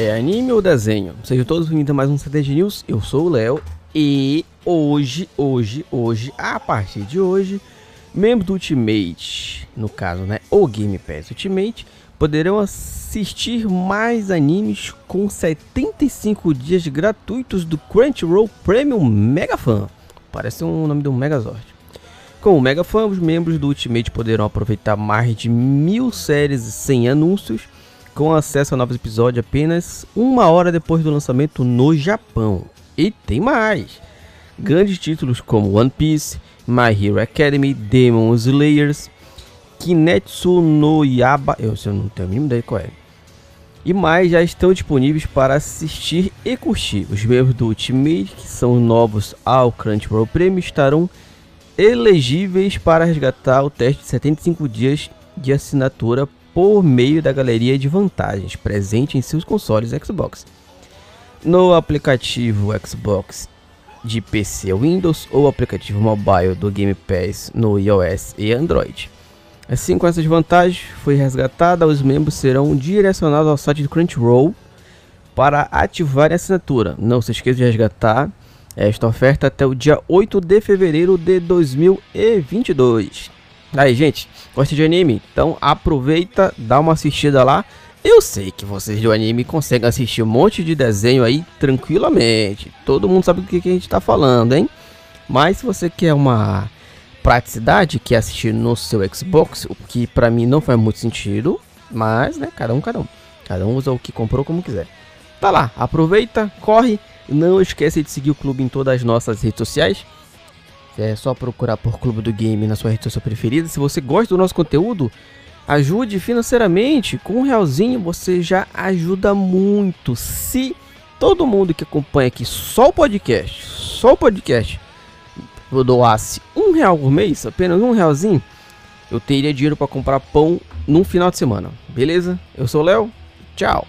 É anime ou desenho? Sejam todos bem-vindos a mais um CTG News. Eu sou o Léo e hoje, hoje, hoje, a partir de hoje, membros do Ultimate, no caso, né, o Game Pass Ultimate, poderão assistir mais animes com 75 dias gratuitos do Crunchyroll Premium Mega Fan. Parece um nome de um Megazord. Com o Mega Fan, os membros do Ultimate poderão aproveitar mais de mil séries sem anúncios com acesso a novos episódios apenas uma hora depois do lançamento no Japão. E tem mais! Grandes títulos como One Piece, My Hero Academy, Demon Slayers, Kinetsu no Yaba, eu, eu não tenho a mínima ideia qual é. E mais já estão disponíveis para assistir e curtir. Os membros do Ultimate, que são novos ao Crunchyroll Premium, estarão elegíveis para resgatar o teste de 75 dias de assinatura por meio da galeria de vantagens presente em seus consoles Xbox. No aplicativo Xbox de PC Windows ou aplicativo mobile do Game Pass no iOS e Android. Assim, com essas vantagens, foi resgatada, os membros serão direcionados ao site do Crunchyroll para ativar a assinatura. Não se esqueça de resgatar esta oferta até o dia 8 de fevereiro de 2022. Aí, gente, gosta de anime? Então aproveita, dá uma assistida lá. Eu sei que vocês do anime conseguem assistir um monte de desenho aí tranquilamente. Todo mundo sabe do que, que a gente tá falando, hein? Mas se você quer uma praticidade, que é assistir no seu Xbox, o que para mim não faz muito sentido, mas, né, cada um, cada um. Cada um usa o que comprou como quiser. Tá lá, aproveita, corre. Não esqueça de seguir o clube em todas as nossas redes sociais. É só procurar por Clube do Game na sua rede social preferida. Se você gosta do nosso conteúdo, ajude financeiramente. Com um realzinho você já ajuda muito. Se todo mundo que acompanha aqui só o podcast, só o podcast, eu doasse um real por mês, apenas um realzinho, eu teria dinheiro para comprar pão num final de semana. Beleza? Eu sou o Léo. Tchau.